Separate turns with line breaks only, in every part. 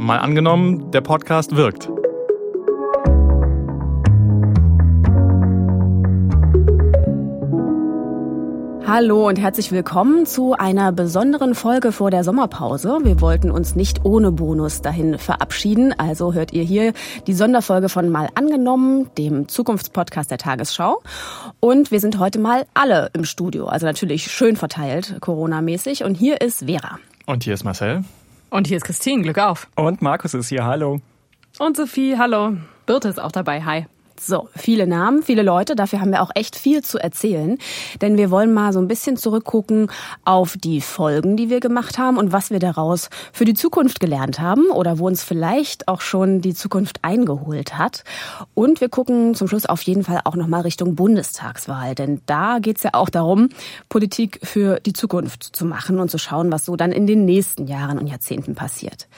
Mal angenommen, der Podcast wirkt.
Hallo und herzlich willkommen zu einer besonderen Folge vor der Sommerpause. Wir wollten uns nicht ohne Bonus dahin verabschieden, also hört ihr hier die Sonderfolge von Mal angenommen, dem Zukunftspodcast der Tagesschau. Und wir sind heute mal alle im Studio, also natürlich schön verteilt, Corona-mäßig. Und hier ist Vera.
Und hier ist Marcel.
Und hier ist Christine, Glück auf.
Und Markus ist hier, hallo.
Und Sophie, hallo.
Birte ist auch dabei, hi.
So, viele Namen, viele Leute. Dafür haben wir auch echt viel zu erzählen. Denn wir wollen mal so ein bisschen zurückgucken auf die Folgen, die wir gemacht haben und was wir daraus für die Zukunft gelernt haben oder wo uns vielleicht auch schon die Zukunft eingeholt hat. Und wir gucken zum Schluss auf jeden Fall auch nochmal Richtung Bundestagswahl. Denn da geht's ja auch darum, Politik für die Zukunft zu machen und zu schauen, was so dann in den nächsten Jahren und Jahrzehnten passiert.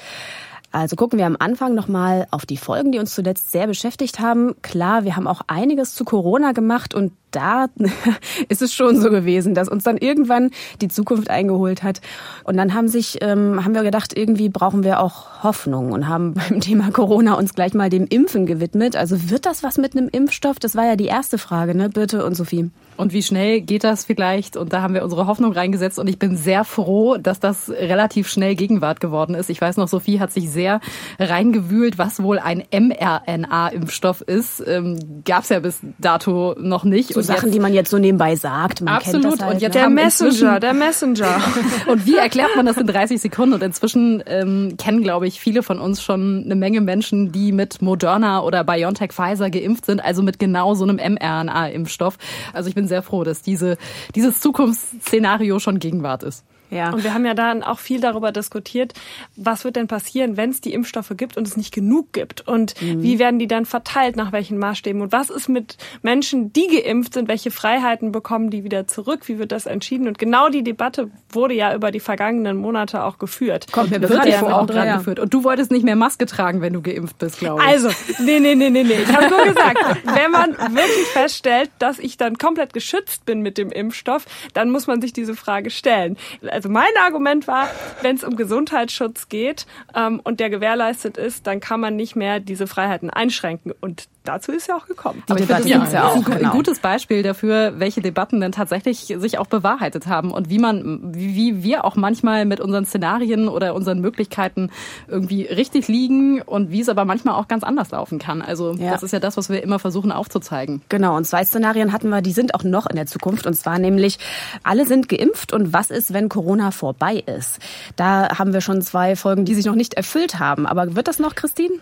Also gucken wir am Anfang nochmal auf die Folgen, die uns zuletzt sehr beschäftigt haben. Klar, wir haben auch einiges zu Corona gemacht und da ist es schon so gewesen, dass uns dann irgendwann die Zukunft eingeholt hat. Und dann haben sich, ähm, haben wir gedacht, irgendwie brauchen wir auch Hoffnung und haben beim Thema Corona uns gleich mal dem Impfen gewidmet. Also wird das was mit einem Impfstoff? Das war ja die erste Frage, ne, Birte und Sophie.
Und wie schnell geht das vielleicht? Und da haben wir unsere Hoffnung reingesetzt. Und ich bin sehr froh, dass das relativ schnell Gegenwart geworden ist. Ich weiß noch, Sophie hat sich sehr reingewühlt, was wohl ein mRNA-Impfstoff ist. Ähm, Gab es ja bis dato noch nicht.
Sachen, jetzt, die man jetzt so nebenbei sagt. Man
absolut.
Halt,
und jetzt
der Messenger, der Messenger.
und wie erklärt man das in 30 Sekunden? Und inzwischen ähm, kennen, glaube ich, viele von uns schon eine Menge Menschen, die mit Moderna oder BioNTech Pfizer geimpft sind, also mit genau so einem mRNA-Impfstoff. Also ich bin sehr froh, dass diese, dieses Zukunftsszenario schon Gegenwart ist.
Ja. Und wir haben ja dann auch viel darüber diskutiert, was wird denn passieren, wenn es die Impfstoffe gibt und es nicht genug gibt? Und mhm. wie werden die dann verteilt, nach welchen Maßstäben? Und was ist mit Menschen, die geimpft sind? Welche Freiheiten bekommen die wieder zurück? Wie wird das entschieden? Und genau die Debatte wurde ja über die vergangenen Monate auch geführt.
Kommt mir bekannt ja auch dran ja. geführt. Und du wolltest nicht mehr Maske tragen, wenn du geimpft bist, glaube ich.
Also, nee, nee, nee, nee, nee. Ich habe nur gesagt, wenn man wirklich feststellt, dass ich dann komplett geschützt bin mit dem Impfstoff, dann muss man sich diese Frage stellen also mein Argument war, wenn es um Gesundheitsschutz geht ähm, und der gewährleistet ist, dann kann man nicht mehr diese Freiheiten einschränken. Und dazu ist ja auch gekommen.
Die Debatte ja, ja auch, ein genau. gutes Beispiel dafür, welche Debatten denn tatsächlich sich auch bewahrheitet haben und wie man, wie wir auch manchmal mit unseren Szenarien oder unseren Möglichkeiten irgendwie richtig liegen und wie es aber manchmal auch ganz anders laufen kann. Also ja. das ist ja das, was wir immer versuchen aufzuzeigen.
Genau. Und zwei Szenarien hatten wir, die sind auch noch in der Zukunft. Und zwar nämlich, alle sind geimpft und was ist, wenn Corona vorbei ist? Da haben wir schon zwei Folgen, die sich noch nicht erfüllt haben. Aber wird das noch, Christine?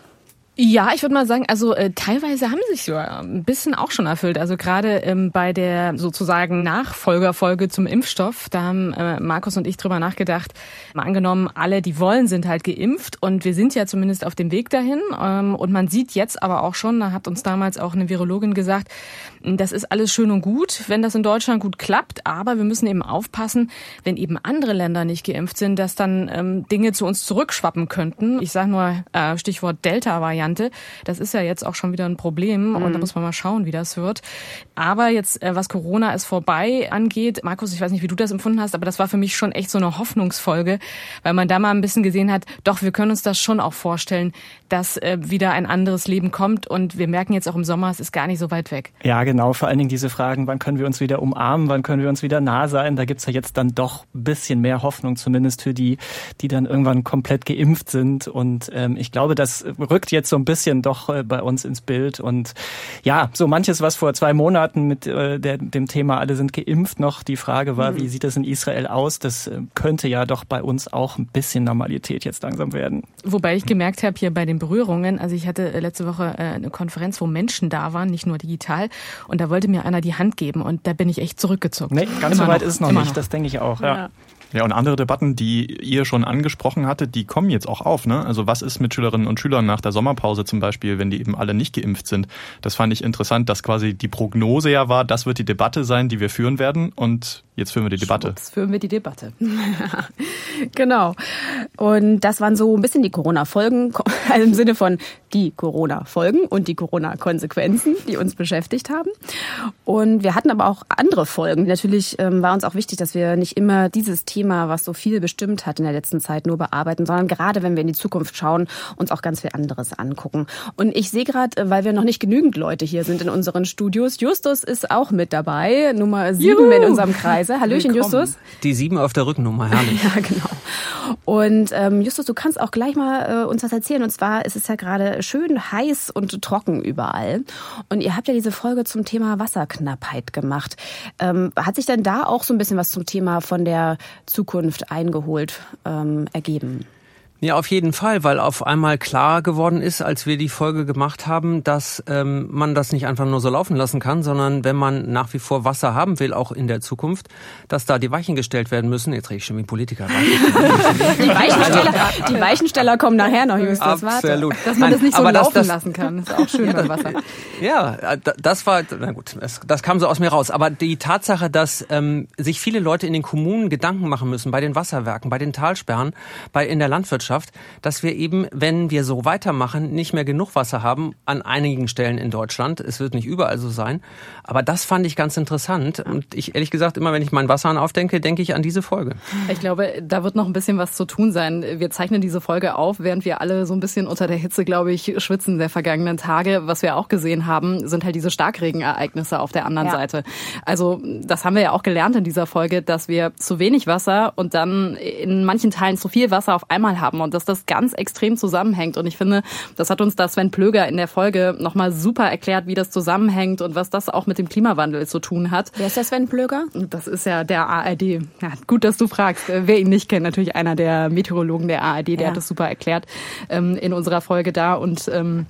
Ja, ich würde mal sagen, also äh, teilweise haben sich so ein bisschen auch schon erfüllt. Also gerade ähm, bei der sozusagen Nachfolgerfolge zum Impfstoff, da haben äh, Markus und ich drüber nachgedacht. Mal angenommen, alle, die wollen, sind halt geimpft und wir sind ja zumindest auf dem Weg dahin. Ähm, und man sieht jetzt aber auch schon, da hat uns damals auch eine Virologin gesagt, das ist alles schön und gut, wenn das in Deutschland gut klappt, aber wir müssen eben aufpassen, wenn eben andere Länder nicht geimpft sind, dass dann ähm, Dinge zu uns zurückschwappen könnten. Ich sage nur äh, Stichwort Delta-Variante. Variante. Das ist ja jetzt auch schon wieder ein Problem und da mhm. muss man mal schauen, wie das wird. Aber jetzt, äh, was Corona ist vorbei angeht, Markus, ich weiß nicht, wie du das empfunden hast, aber das war für mich schon echt so eine Hoffnungsfolge, weil man da mal ein bisschen gesehen hat, doch, wir können uns das schon auch vorstellen, dass äh, wieder ein anderes Leben kommt und wir merken jetzt auch im Sommer, es ist gar nicht so weit weg.
Ja, genau, vor allen Dingen diese Fragen, wann können wir uns wieder umarmen, wann können wir uns wieder nah sein, da gibt's ja jetzt dann doch ein bisschen mehr Hoffnung, zumindest für die, die dann irgendwann komplett geimpft sind und ähm, ich glaube, das rückt jetzt so ein bisschen doch äh, bei uns ins Bild. Und ja, so manches, was vor zwei Monaten mit äh, der, dem Thema alle sind geimpft noch die Frage war, mhm. wie sieht es in Israel aus, das äh, könnte ja doch bei uns auch ein bisschen Normalität jetzt langsam werden.
Wobei ich gemerkt habe, hier bei den Berührungen, also ich hatte letzte Woche eine Konferenz, wo Menschen da waren, nicht nur digital, und da wollte mir einer die Hand geben und da bin ich echt zurückgezogen.
Nee, ganz Immer so weit noch. ist es noch Immer nicht, noch. das denke ich auch. ja. ja.
Ja, und andere Debatten, die ihr schon angesprochen hattet, die kommen jetzt auch auf. Ne? Also was ist mit Schülerinnen und Schülern nach der Sommerpause zum Beispiel, wenn die eben alle nicht geimpft sind? Das fand ich interessant, dass quasi die Prognose ja war, das wird die Debatte sein, die wir führen werden. Und Jetzt führen wir die Debatte.
Jetzt führen wir die Debatte.
genau. Und das waren so ein bisschen die Corona-Folgen, also im Sinne von die Corona-Folgen und die Corona-Konsequenzen, die uns beschäftigt haben. Und wir hatten aber auch andere Folgen. Natürlich ähm, war uns auch wichtig, dass wir nicht immer dieses Thema, was so viel bestimmt hat in der letzten Zeit, nur bearbeiten, sondern gerade wenn wir in die Zukunft schauen, uns auch ganz viel anderes angucken. Und ich sehe gerade, äh, weil wir noch nicht genügend Leute hier sind in unseren Studios, Justus ist auch mit dabei, Nummer sieben Juhu. in unserem Kreise. Hallöchen, Willkommen. Justus.
Die sieben auf der Rückennummer, herrlich.
ja, genau. Und ähm, Justus, du kannst auch gleich mal äh, uns was erzählen. Und zwar ist es ja gerade schön heiß und trocken überall. Und ihr habt ja diese Folge zum Thema Wasserknappheit gemacht. Ähm, hat sich denn da auch so ein bisschen was zum Thema von der Zukunft eingeholt ähm, ergeben?
Ja, auf jeden Fall, weil auf einmal klar geworden ist, als wir die Folge gemacht haben, dass ähm, man das nicht einfach nur so laufen lassen kann, sondern wenn man nach wie vor Wasser haben will, auch in der Zukunft, dass da die Weichen gestellt werden müssen. Jetzt rede ich schon wie Politiker.
die, Weichensteller, die Weichensteller kommen nachher noch, Justus.
Absolut.
Warte. Dass man das nicht so laufen das, lassen kann, ist auch schön ja, beim Wasser.
Ja, das war, na gut, das, das kam so aus mir raus. Aber die Tatsache, dass ähm, sich viele Leute in den Kommunen Gedanken machen müssen, bei den Wasserwerken, bei den Talsperren, bei in der Landwirtschaft, Landwirtschaft, dass wir eben, wenn wir so weitermachen, nicht mehr genug Wasser haben an einigen Stellen in Deutschland. Es wird nicht überall so sein. Aber das fand ich ganz interessant. Und ich ehrlich gesagt, immer wenn ich meinen Wasserhahn aufdenke, denke ich an diese Folge.
Ich glaube, da wird noch ein bisschen was zu tun sein. Wir zeichnen diese Folge auf, während wir alle so ein bisschen unter der Hitze, glaube ich, schwitzen der vergangenen Tage. Was wir auch gesehen haben, sind halt diese Starkregenereignisse auf der anderen ja. Seite. Also das haben wir ja auch gelernt in dieser Folge, dass wir zu wenig Wasser und dann in manchen Teilen zu viel Wasser auf einmal haben haben und dass das ganz extrem zusammenhängt. Und ich finde, das hat uns da Sven Plöger in der Folge nochmal super erklärt, wie das zusammenhängt und was das auch mit dem Klimawandel zu tun hat.
Wer ist der Sven Plöger?
Das ist ja der ARD. Ja, gut, dass du fragst. Wer ihn nicht kennt, natürlich einer der Meteorologen der ARD, der ja. hat das super erklärt ähm, in unserer Folge da und ähm,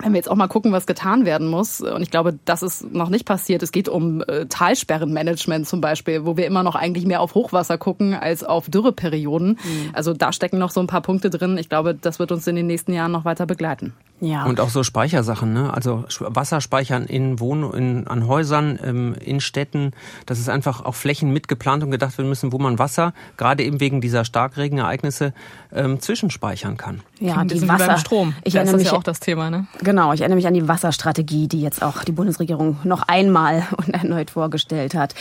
wenn wir jetzt auch mal gucken, was getan werden muss, und ich glaube, das ist noch nicht passiert, es geht um äh, Talsperrenmanagement zum Beispiel, wo wir immer noch eigentlich mehr auf Hochwasser gucken als auf Dürreperioden. Mhm. Also da stecken noch so ein paar Punkte drin. Ich glaube, das wird uns in den nächsten Jahren noch weiter begleiten.
Ja. Und auch so Speichersachen, ne? Also Wasserspeichern in Wohn in, an Häusern, ähm, in Städten, dass es einfach auch Flächen mitgeplant und gedacht werden müssen, wo man Wasser, gerade eben wegen dieser Starkregenereignisse, ähm, zwischenspeichern kann.
Ja, die Wasser. Beim Strom.
Ich das ist
ja auch das Thema, ne?
Genau, ich erinnere mich an die Wasserstrategie, die jetzt auch die Bundesregierung noch einmal und erneut vorgestellt hat.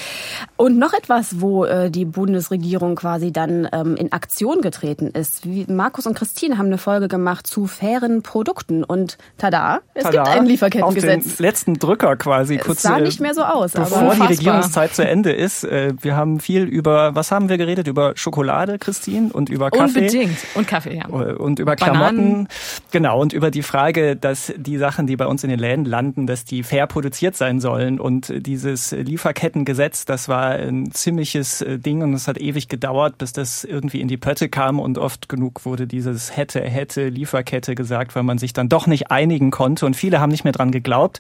Und noch etwas, wo äh, die Bundesregierung quasi dann ähm, in Aktion getreten ist. Wie Markus und Christine haben eine Folge gemacht zu fairen Produkten und tada, es tada, gibt ein Lieferkettengesetz.
Auf den letzten Drücker quasi.
Kurz, es sah äh, nicht mehr so aus.
Bevor aber die Regierungszeit zu Ende ist. Äh, wir haben viel über, was haben wir geredet? Über Schokolade, Christine, und über Kaffee.
Unbedingt. Und Kaffee, ja.
Und über Klamotten. Bananen. Genau, und über die Frage, dass die Sachen, die bei uns in den Läden landen, dass die fair produziert sein sollen. Und dieses Lieferkettengesetz, das war ein ziemliches äh, Ding und es hat ewig gedauert, bis das irgendwie in die Pötte kam und oft genug wurde dieses hätte, hätte Lieferkette gesagt, weil man sich dann doch nicht einigen konnte und viele haben nicht mehr dran geglaubt.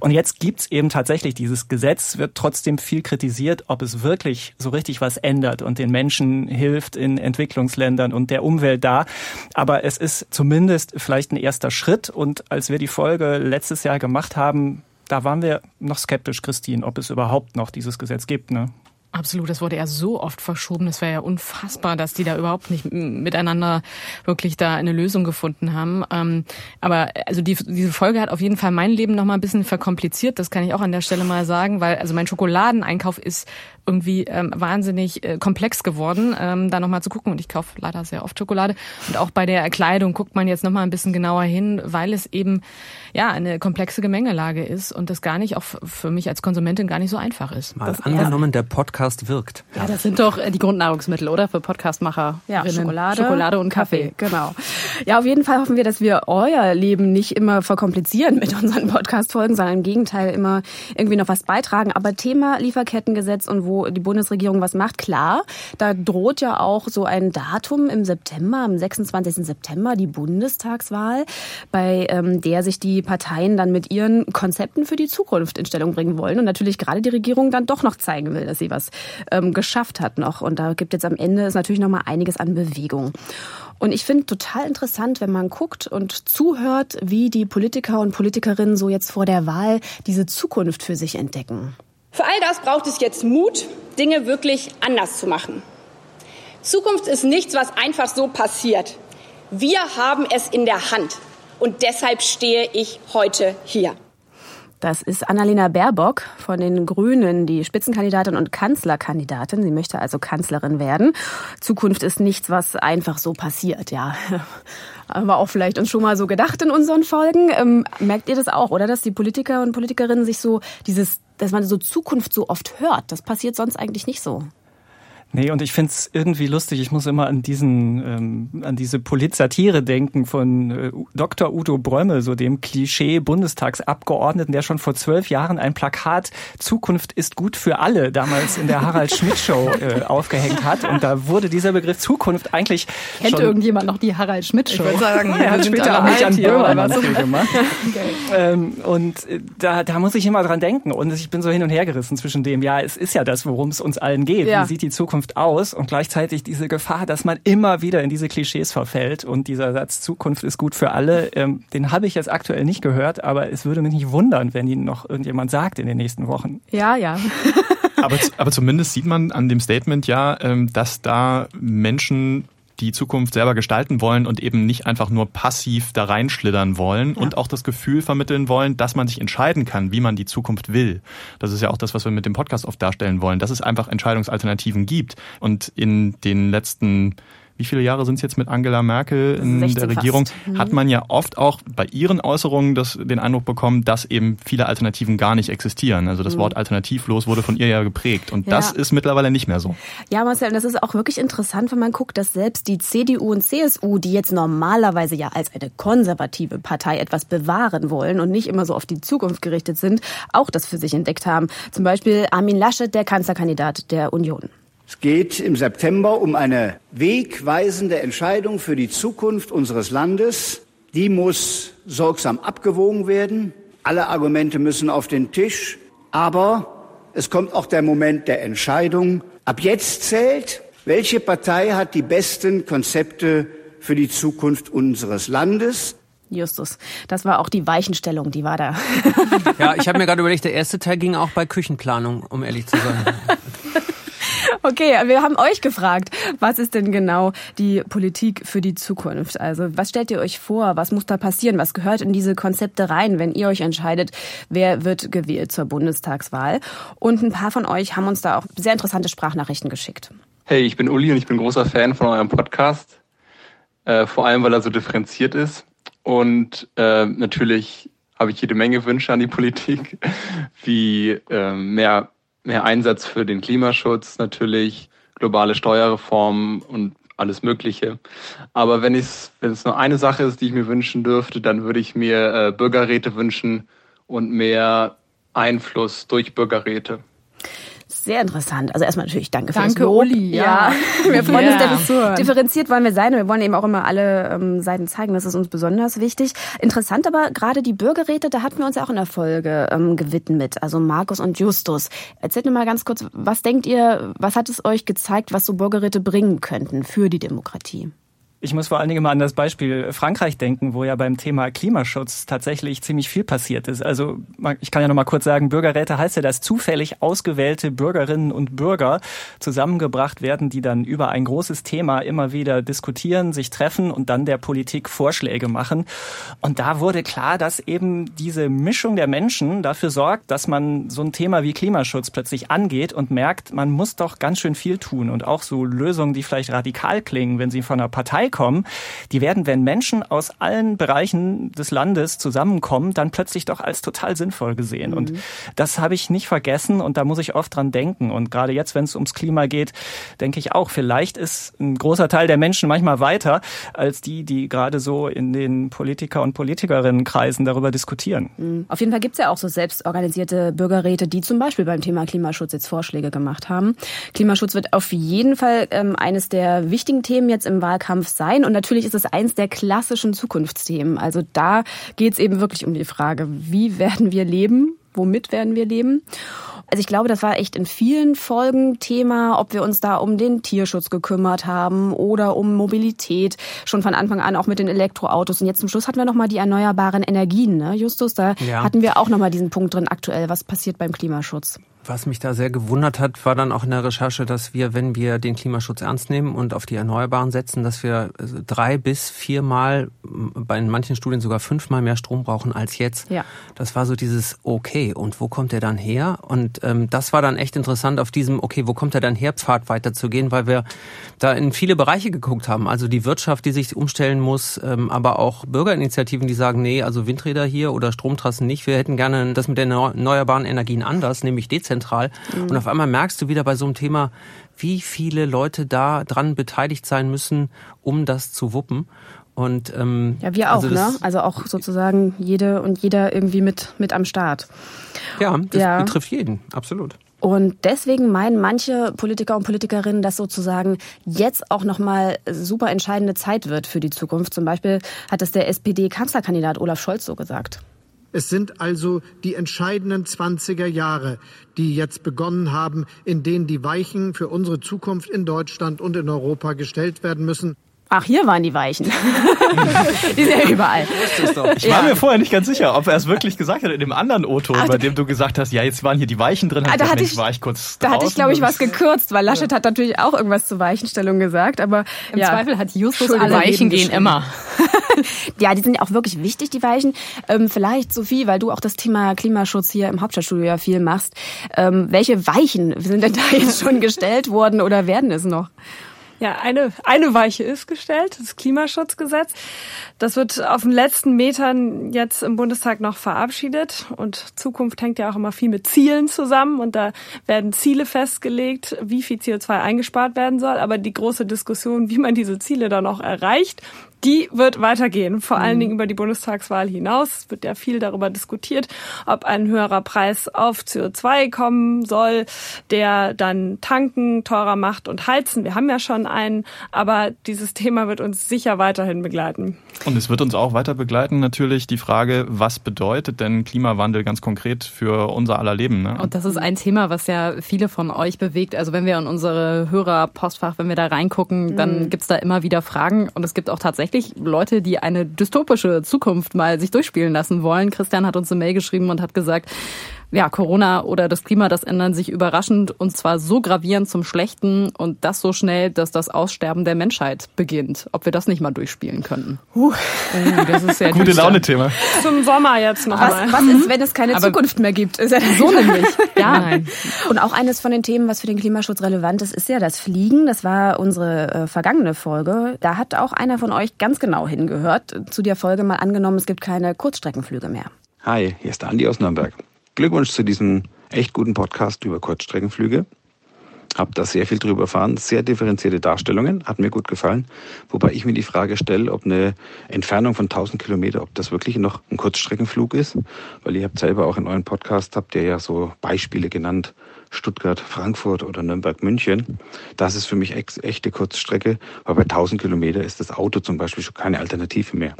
Und jetzt gibt's eben tatsächlich dieses Gesetz, wird trotzdem viel kritisiert, ob es wirklich so richtig was ändert und den Menschen hilft in Entwicklungsländern und der Umwelt da. Aber es ist zumindest vielleicht ein erster Schritt und als wir die Folge letztes Jahr gemacht haben, da waren wir noch skeptisch, Christine, ob es überhaupt noch dieses Gesetz gibt. Ne?
Absolut, das wurde ja so oft verschoben. Es wäre ja unfassbar, dass die da überhaupt nicht miteinander wirklich da eine Lösung gefunden haben. Ähm, aber also die, diese Folge hat auf jeden Fall mein Leben noch mal ein bisschen verkompliziert. Das kann ich auch an der Stelle mal sagen, weil also mein Schokoladeneinkauf ist irgendwie ähm, wahnsinnig äh, komplex geworden, ähm, da nochmal zu gucken. Und ich kaufe leider sehr oft Schokolade. Und auch bei der Kleidung guckt man jetzt nochmal ein bisschen genauer hin, weil es eben ja eine komplexe Gemengelage ist und das gar nicht auch für mich als Konsumentin gar nicht so einfach ist.
Mal das, angenommen, ja. der Podcast wirkt.
Ja, das sind doch äh, die Grundnahrungsmittel, oder? Für Podcastmacher.
Ja, Schokolade, Schokolade und Kaffee. Kaffee. Genau. Ja, auf jeden Fall hoffen wir, dass wir euer Leben nicht immer verkomplizieren mit unseren Podcast-Folgen, sondern im Gegenteil immer irgendwie noch was beitragen. Aber Thema Lieferkettengesetz und wo die Bundesregierung was macht. Klar, da droht ja auch so ein Datum im September, am 26. September, die Bundestagswahl, bei ähm, der sich die Parteien dann mit ihren Konzepten für die Zukunft in Stellung bringen wollen und natürlich gerade die Regierung dann doch noch zeigen will, dass sie was ähm, geschafft hat noch. Und da gibt jetzt am Ende ist natürlich noch mal einiges an Bewegung. Und ich finde total interessant, wenn man guckt und zuhört, wie die Politiker und Politikerinnen so jetzt vor der Wahl diese Zukunft für sich entdecken.
Für all das braucht es jetzt Mut Dinge wirklich anders zu machen. Zukunft ist nichts, was einfach so passiert. Wir haben es in der Hand. Und deshalb stehe ich heute hier.
Das ist Annalena Baerbock von den Grünen, die Spitzenkandidatin und Kanzlerkandidatin. Sie möchte also Kanzlerin werden. Zukunft ist nichts, was einfach so passiert, ja. Haben wir auch vielleicht uns schon mal so gedacht in unseren Folgen. Ähm, merkt ihr das auch, oder? Dass die Politiker und Politikerinnen sich so dieses, dass man so Zukunft so oft hört. Das passiert sonst eigentlich nicht so.
Nee, und ich find's irgendwie lustig. Ich muss immer an diesen, ähm, an diese Polizatire denken von äh, Dr. Udo Brömme, so dem Klischee-Bundestagsabgeordneten, der schon vor zwölf Jahren ein Plakat Zukunft ist gut für alle damals in der Harald Schmidt Show äh, aufgehängt hat. Und da wurde dieser Begriff Zukunft eigentlich
Kennt
schon,
irgendjemand noch die Harald Schmidt Show?
Ich würde sagen, er hat später auch nicht an Böhmermann gemacht. okay. ähm, und äh, da, da muss ich immer dran denken. Und ich bin so hin und her gerissen zwischen dem, ja, es ist ja das, worum es uns allen geht. Ja. Wie sieht die Zukunft Zukunft aus und gleichzeitig diese Gefahr, dass man immer wieder in diese Klischees verfällt und dieser Satz Zukunft ist gut für alle, ähm, den habe ich jetzt aktuell nicht gehört, aber es würde mich nicht wundern, wenn ihn noch irgendjemand sagt in den nächsten Wochen.
Ja, ja.
aber, aber zumindest sieht man an dem Statement ja, ähm, dass da Menschen die Zukunft selber gestalten wollen und eben nicht einfach nur passiv da reinschlittern wollen ja. und auch das Gefühl vermitteln wollen, dass man sich entscheiden kann, wie man die Zukunft will. Das ist ja auch das, was wir mit dem Podcast oft darstellen wollen, dass es einfach Entscheidungsalternativen gibt. Und in den letzten wie viele Jahre sind es jetzt mit Angela Merkel in der Regierung, mhm. hat man ja oft auch bei ihren Äußerungen das, den Eindruck bekommen, dass eben viele Alternativen gar nicht existieren. Also das mhm. Wort alternativlos wurde von ihr ja geprägt. Und ja. das ist mittlerweile nicht mehr so.
Ja, Marcel, das ist auch wirklich interessant, wenn man guckt, dass selbst die CDU und CSU, die jetzt normalerweise ja als eine konservative Partei etwas bewahren wollen und nicht immer so auf die Zukunft gerichtet sind, auch das für sich entdeckt haben. Zum Beispiel Armin Laschet, der Kanzlerkandidat der Union.
Es geht im September um eine wegweisende Entscheidung für die Zukunft unseres Landes. Die muss sorgsam abgewogen werden. Alle Argumente müssen auf den Tisch. Aber es kommt auch der Moment der Entscheidung. Ab jetzt zählt, welche Partei hat die besten Konzepte für die Zukunft unseres Landes.
Justus, das war auch die Weichenstellung, die war da.
ja, ich habe mir gerade überlegt, der erste Teil ging auch bei Küchenplanung, um ehrlich zu sein.
Okay, wir haben euch gefragt, was ist denn genau die Politik für die Zukunft? Also was stellt ihr euch vor? Was muss da passieren? Was gehört in diese Konzepte rein, wenn ihr euch entscheidet, wer wird gewählt zur Bundestagswahl? Und ein paar von euch haben uns da auch sehr interessante Sprachnachrichten geschickt.
Hey, ich bin Uli und ich bin großer Fan von eurem Podcast. Äh, vor allem, weil er so differenziert ist. Und äh, natürlich habe ich jede Menge Wünsche an die Politik, wie äh, mehr mehr Einsatz für den Klimaschutz natürlich, globale Steuerreformen und alles Mögliche. Aber wenn es wenn es nur eine Sache ist, die ich mir wünschen dürfte, dann würde ich mir äh, Bürgerräte wünschen und mehr Einfluss durch Bürgerräte.
Sehr interessant. Also erstmal natürlich danke,
danke
fürs Lob.
Uli, ja.
ja. Wir freuen yeah. uns, dass differenziert wollen wir sein und wir wollen eben auch immer alle ähm, Seiten zeigen. Das ist uns besonders wichtig. Interessant aber gerade die Bürgerräte, da hatten wir uns ja auch in der Folge ähm, gewidmet. Also Markus und Justus. Erzählt mir mal ganz kurz, was denkt ihr, was hat es euch gezeigt, was so Bürgerräte bringen könnten für die Demokratie?
Ich muss vor allen Dingen mal an das Beispiel Frankreich denken, wo ja beim Thema Klimaschutz tatsächlich ziemlich viel passiert ist. Also ich kann ja noch mal kurz sagen, Bürgerräte heißt ja, dass zufällig ausgewählte Bürgerinnen und Bürger zusammengebracht werden, die dann über ein großes Thema immer wieder diskutieren, sich treffen und dann der Politik Vorschläge machen. Und da wurde klar, dass eben diese Mischung der Menschen dafür sorgt, dass man so ein Thema wie Klimaschutz plötzlich angeht und merkt, man muss doch ganz schön viel tun und auch so Lösungen, die vielleicht radikal klingen, wenn sie von einer Partei kommen, die werden, wenn Menschen aus allen Bereichen des Landes zusammenkommen, dann plötzlich doch als total sinnvoll gesehen. Mhm. Und das habe ich nicht vergessen und da muss ich oft dran denken. Und gerade jetzt, wenn es ums Klima geht, denke ich auch, vielleicht ist ein großer Teil der Menschen manchmal weiter als die, die gerade so in den Politiker- und Politikerinnenkreisen darüber diskutieren.
Mhm. Auf jeden Fall gibt es ja auch so selbstorganisierte Bürgerräte, die zum Beispiel beim Thema Klimaschutz jetzt Vorschläge gemacht haben. Klimaschutz wird auf jeden Fall ähm, eines der wichtigen Themen jetzt im Wahlkampf sein. Und natürlich ist es eins der klassischen Zukunftsthemen. Also da geht es eben wirklich um die Frage, wie werden wir leben? Womit werden wir leben? Also ich glaube, das war echt in vielen Folgen Thema, ob wir uns da um den Tierschutz gekümmert haben oder um Mobilität, schon von Anfang an auch mit den Elektroautos. Und jetzt zum Schluss hatten wir nochmal die erneuerbaren Energien, ne? Justus, da ja. hatten wir auch nochmal diesen Punkt drin aktuell, was passiert beim Klimaschutz.
Was mich da sehr gewundert hat, war dann auch in der Recherche, dass wir, wenn wir den Klimaschutz ernst nehmen und auf die Erneuerbaren setzen, dass wir äh, drei bis viermal, bei manchen Studien sogar fünfmal mehr Strom brauchen als jetzt.
Ja.
Das war so dieses Okay, und wo kommt der dann her? Und ähm, das war dann echt interessant, auf diesem Okay, wo kommt der dann her, Pfad weiterzugehen, weil wir da in viele Bereiche geguckt haben. Also die Wirtschaft, die sich umstellen muss, ähm, aber auch Bürgerinitiativen, die sagen, nee, also Windräder hier oder Stromtrassen nicht. Wir hätten gerne das mit den erneuerbaren Energien anders, nämlich dezentral zentral. Mhm. Und auf einmal merkst du wieder bei so einem Thema, wie viele Leute da dran beteiligt sein müssen, um das zu wuppen. Und ähm,
ja, wir auch, also ne? Also auch sozusagen jede und jeder irgendwie mit mit am Start.
Ja, das ja. betrifft jeden, absolut.
Und deswegen meinen manche Politiker und Politikerinnen, dass sozusagen jetzt auch nochmal super entscheidende Zeit wird für die Zukunft. Zum Beispiel hat es der SPD-Kanzlerkandidat Olaf Scholz so gesagt.
Es sind also die entscheidenden 20er Jahre, die jetzt begonnen haben, in denen die Weichen für unsere Zukunft in Deutschland und in Europa gestellt werden müssen.
Ach, hier waren die Weichen. die sind ja überall.
Ich war ja. mir vorher nicht ganz sicher, ob er es wirklich gesagt hat in dem anderen O-Ton, bei dem du gesagt hast, ja, jetzt waren hier die Weichen drin.
Ah, da hatte ich, war ich kurz Da hatte ich, glaube ich, was gekürzt, weil Laschet ja. hat natürlich auch irgendwas zur Weichenstellung gesagt, aber
im ja. Zweifel hat Justus alle Weichen gehen immer.
ja, die sind ja auch wirklich wichtig, die Weichen. Ähm, vielleicht, Sophie, weil du auch das Thema Klimaschutz hier im Hauptstadtstudio ja viel machst. Ähm, welche Weichen sind denn da jetzt schon gestellt worden oder werden es noch?
Ja, eine, eine Weiche ist gestellt, das Klimaschutzgesetz. Das wird auf den letzten Metern jetzt im Bundestag noch verabschiedet. Und Zukunft hängt ja auch immer viel mit Zielen zusammen. Und da werden Ziele festgelegt, wie viel CO2 eingespart werden soll. Aber die große Diskussion, wie man diese Ziele dann auch erreicht, die wird weitergehen, vor allen mhm. Dingen über die Bundestagswahl hinaus. Es wird ja viel darüber diskutiert, ob ein höherer Preis auf CO2 kommen soll, der dann tanken teurer macht und heizen. Wir haben ja schon einen, aber dieses Thema wird uns sicher weiterhin begleiten.
Und es wird uns auch weiter begleiten natürlich die Frage, was bedeutet denn Klimawandel ganz konkret für unser aller Leben? Ne?
Und das ist ein Thema, was ja viele von euch bewegt. Also wenn wir in unsere Hörerpostfach, wenn wir da reingucken, dann mhm. gibt's da immer wieder Fragen und es gibt auch tatsächlich tatsächlich Leute, die eine dystopische Zukunft mal sich durchspielen lassen wollen. Christian hat uns eine Mail geschrieben und hat gesagt, ja, Corona oder das Klima, das ändern sich überraschend und zwar so gravierend zum Schlechten und das so schnell, dass das Aussterben der Menschheit beginnt. Ob wir das nicht mal durchspielen könnten.
Uh. das ist ja Gute Laune-Thema.
Zum Sommer jetzt noch
was. Was ist, wenn es keine Aber Zukunft mehr gibt? Ist ja so nämlich. Ja. Nein. Und auch eines von den Themen, was für den Klimaschutz relevant ist, ist ja das Fliegen. Das war unsere äh, vergangene Folge. Da hat auch einer von euch ganz genau hingehört. Zu der Folge mal angenommen, es gibt keine Kurzstreckenflüge mehr.
Hi, hier ist Andi aus Nürnberg. Glückwunsch zu diesem echt guten Podcast über Kurzstreckenflüge. Hab da sehr viel drüber erfahren, sehr differenzierte Darstellungen, hat mir gut gefallen. Wobei ich mir die Frage stelle, ob eine Entfernung von 1000 Kilometer, ob das wirklich noch ein Kurzstreckenflug ist. Weil ihr habt selber auch in eurem Podcast, habt ihr ja so Beispiele genannt, Stuttgart, Frankfurt oder Nürnberg, München. Das ist für mich echte Kurzstrecke, weil bei 1000 Kilometer ist das Auto zum Beispiel schon keine Alternative mehr.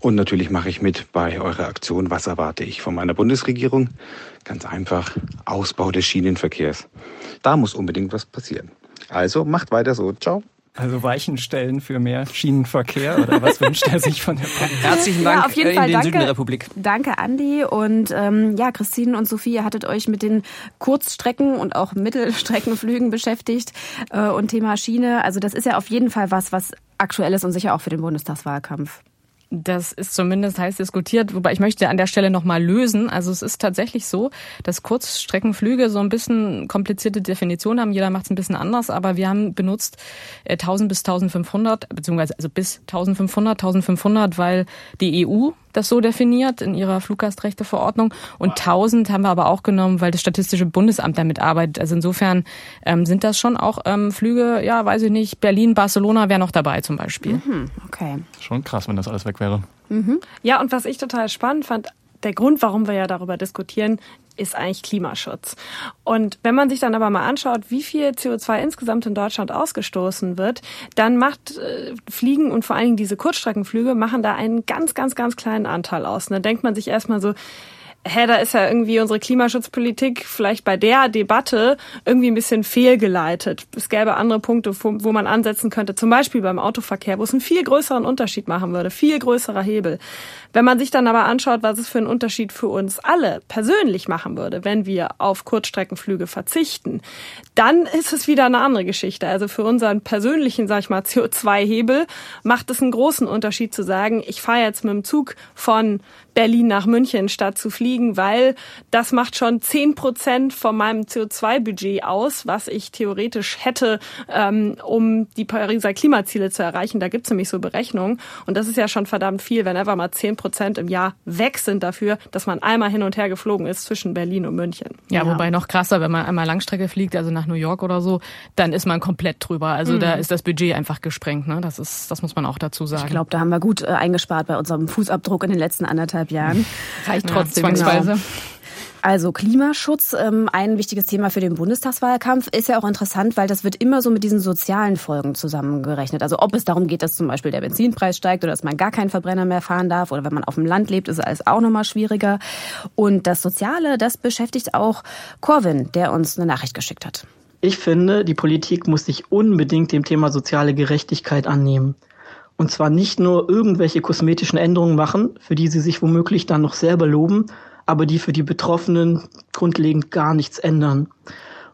Und natürlich mache ich mit bei eurer Aktion. Was erwarte ich von meiner Bundesregierung? Ganz einfach, Ausbau des Schienenverkehrs. Da muss unbedingt was passieren. Also macht weiter so. Ciao.
Also Weichen stellen für mehr Schienenverkehr oder was wünscht er sich von der
Politik? Herzlichen Dank ja, auf jeden äh, in Fall. den danke, Süden der Republik.
Danke, Andi. Und ähm, ja, Christine und Sophie, ihr hattet euch mit den Kurzstrecken und auch Mittelstreckenflügen beschäftigt äh, und Thema Schiene. Also das ist ja auf jeden Fall was, was aktuell ist und sicher auch für den Bundestagswahlkampf.
Das ist zumindest heiß diskutiert, wobei ich möchte an der Stelle nochmal lösen. Also es ist tatsächlich so, dass Kurzstreckenflüge so ein bisschen komplizierte Definition haben. Jeder macht es ein bisschen anders, aber wir haben benutzt 1000 äh, bis 1500, beziehungsweise also bis 1500, 1500, weil die EU das so definiert in ihrer Fluggastrechteverordnung. Und 1000 haben wir aber auch genommen, weil das Statistische Bundesamt damit arbeitet. Also insofern ähm, sind das schon auch ähm, Flüge, ja, weiß ich nicht, Berlin, Barcelona wäre noch dabei zum Beispiel.
Mhm, okay.
Schon krass, wenn das alles weg wäre.
Mhm. Ja, und was ich total spannend fand, der Grund, warum wir ja darüber diskutieren, ist eigentlich Klimaschutz. Und wenn man sich dann aber mal anschaut, wie viel CO2 insgesamt in Deutschland ausgestoßen wird, dann macht äh, Fliegen und vor allen Dingen diese Kurzstreckenflüge machen da einen ganz, ganz, ganz kleinen Anteil aus. Und dann denkt man sich erstmal so, hä, da ist ja irgendwie unsere Klimaschutzpolitik vielleicht bei der Debatte irgendwie ein bisschen fehlgeleitet. Es gäbe andere Punkte, wo, man ansetzen könnte, zum Beispiel beim Autoverkehr, wo es einen viel größeren Unterschied machen würde, viel größerer Hebel. Wenn man sich dann aber anschaut, was es für einen Unterschied für uns alle persönlich machen würde, wenn wir auf Kurzstreckenflüge verzichten, dann ist es wieder eine andere Geschichte. Also für unseren persönlichen, sag ich mal, CO2-Hebel macht es einen großen Unterschied zu sagen, ich fahre jetzt mit dem Zug von Berlin nach München statt zu fliegen, weil das macht schon zehn Prozent von meinem CO2-Budget aus, was ich theoretisch hätte, ähm, um die Pariser Klimaziele zu erreichen. Da gibt's nämlich so Berechnungen. Und das ist ja schon verdammt viel, wenn einfach mal zehn Prozent im Jahr weg sind dafür, dass man einmal hin und her geflogen ist zwischen Berlin und München.
Ja, ja. wobei noch krasser, wenn man einmal Langstrecke fliegt, also nach New York oder so, dann ist man komplett drüber. Also mhm. da ist das Budget einfach gesprengt. Ne? Das ist, das muss man auch dazu sagen.
Ich glaube, da haben wir gut äh, eingespart bei unserem Fußabdruck in den letzten anderthalb Jahren.
Reicht trotzdem ja, zwangsweise. Genau.
Also Klimaschutz, ähm, ein wichtiges Thema für den Bundestagswahlkampf, ist ja auch interessant, weil das wird immer so mit diesen sozialen Folgen zusammengerechnet. Also ob es darum geht, dass zum Beispiel der Benzinpreis steigt oder dass man gar keinen Verbrenner mehr fahren darf oder wenn man auf dem Land lebt, ist alles auch nochmal schwieriger. Und das Soziale, das beschäftigt auch Corwin, der uns eine Nachricht geschickt hat.
Ich finde, die Politik muss sich unbedingt dem Thema soziale Gerechtigkeit annehmen. Und zwar nicht nur irgendwelche kosmetischen Änderungen machen, für die sie sich womöglich dann noch selber loben, aber die für die Betroffenen grundlegend gar nichts ändern.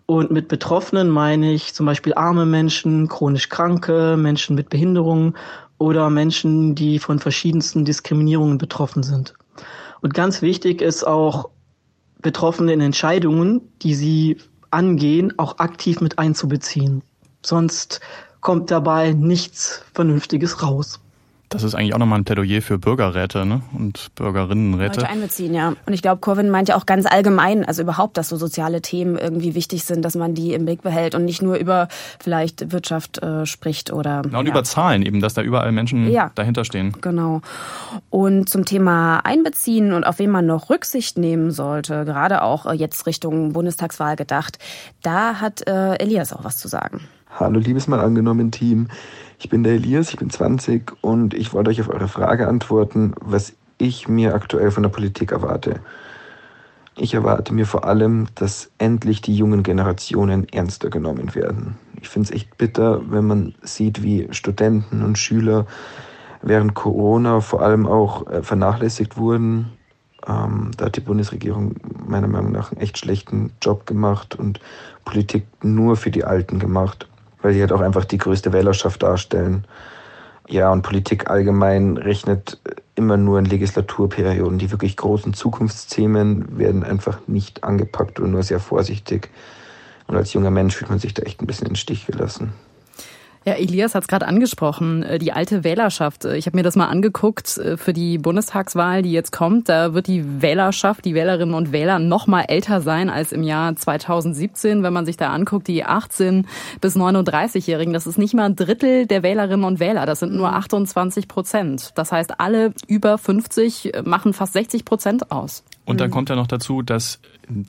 Und mit Betroffenen meine ich zum Beispiel arme Menschen, chronisch Kranke, Menschen mit Behinderungen oder Menschen, die von verschiedensten Diskriminierungen betroffen sind. Und ganz wichtig ist auch, Betroffene in Entscheidungen, die sie angehen, auch aktiv mit einzubeziehen. Sonst kommt dabei nichts Vernünftiges raus.
Das ist eigentlich auch nochmal ein Plädoyer für Bürgerräte ne? und Bürgerinnenräte.
Leute einbeziehen, ja. Und ich glaube, Corwin meint ja auch ganz allgemein, also überhaupt, dass so soziale Themen irgendwie wichtig sind, dass man die im Blick behält und nicht nur über vielleicht Wirtschaft äh, spricht oder.
Genau, und ja. über Zahlen eben, dass da überall Menschen ja, dahinter stehen.
Genau. Und zum Thema Einbeziehen und auf wen man noch Rücksicht nehmen sollte, gerade auch äh, jetzt Richtung Bundestagswahl gedacht, da hat äh, Elias auch was zu sagen.
Hallo, liebes Mal angenommen Team. Ich bin der Elias, ich bin 20 und ich wollte euch auf eure Frage antworten, was ich mir aktuell von der Politik erwarte. Ich erwarte mir vor allem, dass endlich die jungen Generationen ernster genommen werden. Ich finde es echt bitter, wenn man sieht, wie Studenten und Schüler während Corona vor allem auch äh, vernachlässigt wurden. Ähm, da hat die Bundesregierung meiner Meinung nach einen echt schlechten Job gemacht und Politik nur für die Alten gemacht weil sie halt auch einfach die größte Wählerschaft darstellen. Ja, und Politik allgemein rechnet immer nur in Legislaturperioden. Die wirklich großen Zukunftsthemen werden einfach nicht angepackt und nur sehr vorsichtig. Und als junger Mensch fühlt man sich da echt ein bisschen in den Stich gelassen.
Ja, Elias hat es gerade angesprochen, äh, die alte Wählerschaft. Äh, ich habe mir das mal angeguckt äh, für die Bundestagswahl, die jetzt kommt. Da wird die Wählerschaft, die Wählerinnen und Wähler noch mal älter sein als im Jahr 2017. Wenn man sich da anguckt, die 18 bis 39-Jährigen, das ist nicht mal ein Drittel der Wählerinnen und Wähler. Das sind nur 28 Prozent. Das heißt, alle über 50 machen fast 60 Prozent aus.
Und dann kommt ja noch dazu, dass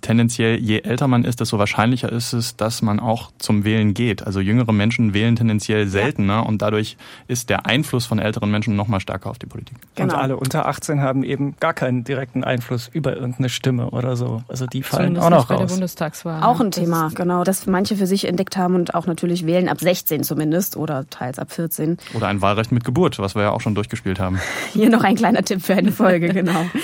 tendenziell je älter man ist, desto wahrscheinlicher ist es, dass man auch zum Wählen geht. Also jüngere Menschen wählen tendenziell seltener ja. und dadurch ist der Einfluss von älteren Menschen noch mal stärker auf die Politik.
Genau. Und alle unter 18 haben eben gar keinen direkten Einfluss über irgendeine Stimme oder so. Also die fallen Zumindest auch noch
bei
raus.
Der Bundestagswahl.
Auch ein Thema, genau, das manche für sich entdeckt haben und auch natürlich wählen ab 16 zumindest oder teils ab 14.
Oder ein Wahlrecht mit Geburt, was wir ja auch schon durchgespielt haben.
Hier noch ein kleiner Tipp für eine Folge, genau.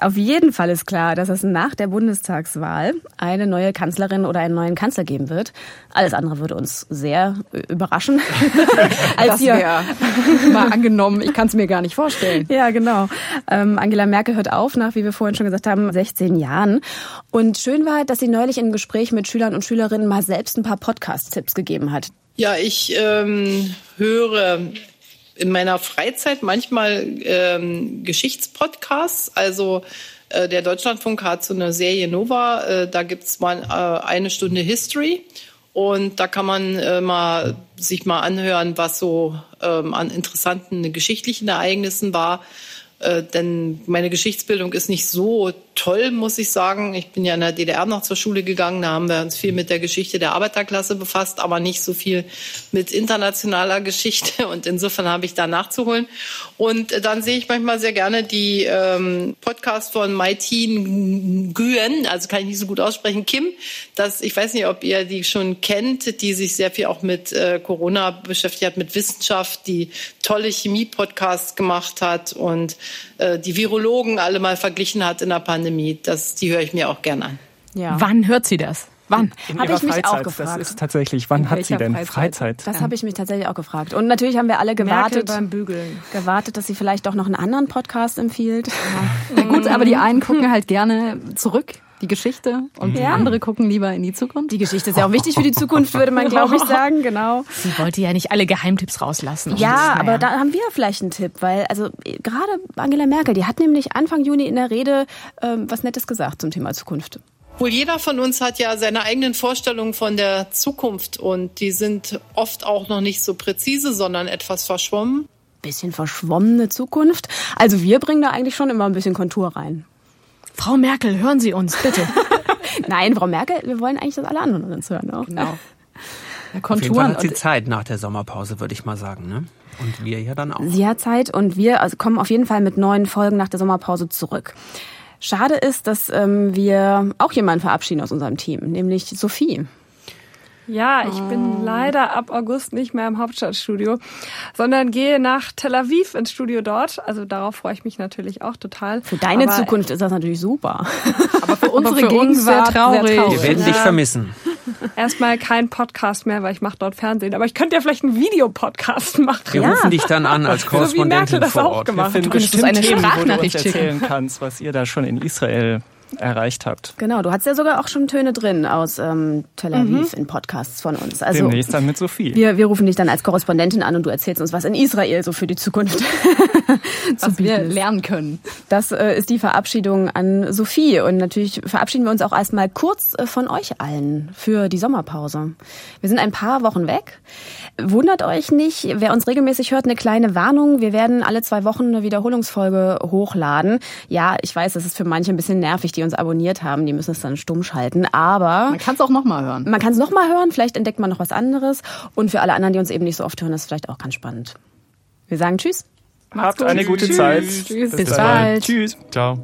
Auf jeden Fall ist klar, dass es nach der Bundestagswahl eine neue Kanzlerin oder einen neuen Kanzler geben wird. Alles andere würde uns sehr überraschen.
Als das mal angenommen, ich kann es mir gar nicht vorstellen.
Ja, genau. Ähm, Angela Merkel hört auf nach, wie wir vorhin schon gesagt haben, 16 Jahren. Und schön war, dass sie neulich im Gespräch mit Schülern und Schülerinnen mal selbst ein paar Podcast-Tipps gegeben hat.
Ja, ich ähm, höre in meiner Freizeit manchmal ähm, Geschichtspodcasts. Also äh, der Deutschlandfunk hat so eine Serie Nova, äh, da gibt's mal äh, eine Stunde History. Und da kann man äh, mal sich mal anhören, was so ähm, an interessanten geschichtlichen Ereignissen war. Äh, denn meine Geschichtsbildung ist nicht so toll, muss ich sagen. Ich bin ja in der DDR noch zur Schule gegangen. Da haben wir uns viel mit der Geschichte der Arbeiterklasse befasst, aber nicht so viel mit internationaler Geschichte. Und insofern habe ich da nachzuholen. Und äh, dann sehe ich manchmal sehr gerne die ähm, Podcast von Maitin Nguyen, also kann ich nicht so gut aussprechen, Kim. Das, ich weiß nicht, ob ihr die schon kennt, die sich sehr viel auch mit äh, Corona beschäftigt hat, mit Wissenschaft, die tolle Chemie-Podcasts gemacht hat und äh, die Virologen alle mal verglichen hat in der Pandemie. Das, die höre ich mir auch gern an.
Ja. Wann hört sie das? Wann?
In
Habe ich mich
Freizeit.
auch gefragt.
Das ist tatsächlich, wann hat sie denn
Freizeit?
Freizeit?
Das habe ich mich tatsächlich auch gefragt. Und natürlich haben wir alle gewartet,
beim Bügeln.
gewartet, dass sie vielleicht doch noch einen anderen Podcast empfiehlt.
Na gut, aber die einen gucken halt gerne zurück, die Geschichte, und
Ja.
andere gucken lieber in die Zukunft.
Die Geschichte ist ja auch wichtig für die Zukunft, würde man, glaube ich, sagen. Genau.
Sie wollte ja nicht alle Geheimtipps rauslassen.
Ja, aber da haben wir vielleicht einen Tipp, weil also gerade Angela Merkel, die hat nämlich Anfang Juni in der Rede ähm, was Nettes gesagt zum Thema Zukunft.
Wohl jeder von uns hat ja seine eigenen Vorstellungen von der Zukunft und die sind oft auch noch nicht so präzise, sondern etwas verschwommen.
Bisschen verschwommene Zukunft. Also wir bringen da eigentlich schon immer ein bisschen Kontur rein.
Frau Merkel, hören Sie uns bitte.
Nein, Frau Merkel, wir wollen eigentlich, dass alle anderen uns hören. Auch.
Genau.
Auf jeden Fall
Konturen
hat sie Zeit nach der Sommerpause, würde ich mal sagen. Ne? Und wir ja dann auch.
Sie hat Zeit und wir also kommen auf jeden Fall mit neuen Folgen nach der Sommerpause zurück. Schade ist, dass ähm, wir auch jemanden verabschieden aus unserem Team, nämlich Sophie.
Ja, ich bin leider ab August nicht mehr im Hauptstadtstudio, sondern gehe nach Tel Aviv ins Studio dort. Also darauf freue ich mich natürlich auch total.
Für deine
Aber
Zukunft ist das natürlich super.
aber für unsere
für uns sehr
Gegenwart
traurig.
Wir werden dich
Ja.
vermissen.
Erstmal kein Podcast mehr, weil ich mache dort Fernsehen. Aber ich könnte ja vielleicht einen Videopodcast machen.
Wir rufen dich dann an als
So wie Merkel
Korrespondentin
das
vor
auch
Ort.
gemacht
Wir finden
hat.
könntest
bestimmt
eine
Themen, wo du uns
schicken.
erzählen kannst, was ihr da schon in Israel erreicht habt.
Genau, du hast ja sogar auch schon Töne drin aus ähm, Tel Aviv in Podcasts von uns. Also
Demnächst dann mit Sophie.
wir, wir rufen dich dann als Korrespondentin an und du erzählst uns, was in Israel so für die Zukunft
was wir lernen können.
Das äh, ist die Verabschiedung an Sophie. Und natürlich verabschieden wir uns auch erstmal kurz äh, von euch allen für die Sommerpause. Wir sind ein paar Wochen weg. Wundert euch nicht, wer uns regelmäßig hört, eine kleine Warnung. Wir werden alle zwei Wochen eine Wiederholungsfolge hochladen. Ja, ich weiß, das ist für manche ein bisschen nervig, die uns abonniert haben. Die müssen es dann stumm schalten. Aber
Man kann es auch nochmal hören.
man kann es nochmal hören. Vielleicht entdeckt man noch was anderes. Und für alle anderen, die uns eben nicht so oft hören, ist es vielleicht auch ganz spannend. Wir sagen Tschüss.
Habt eine gute Zeit.
Tschüss. Bis
dann.
bald.
Tschüss.
Ciao.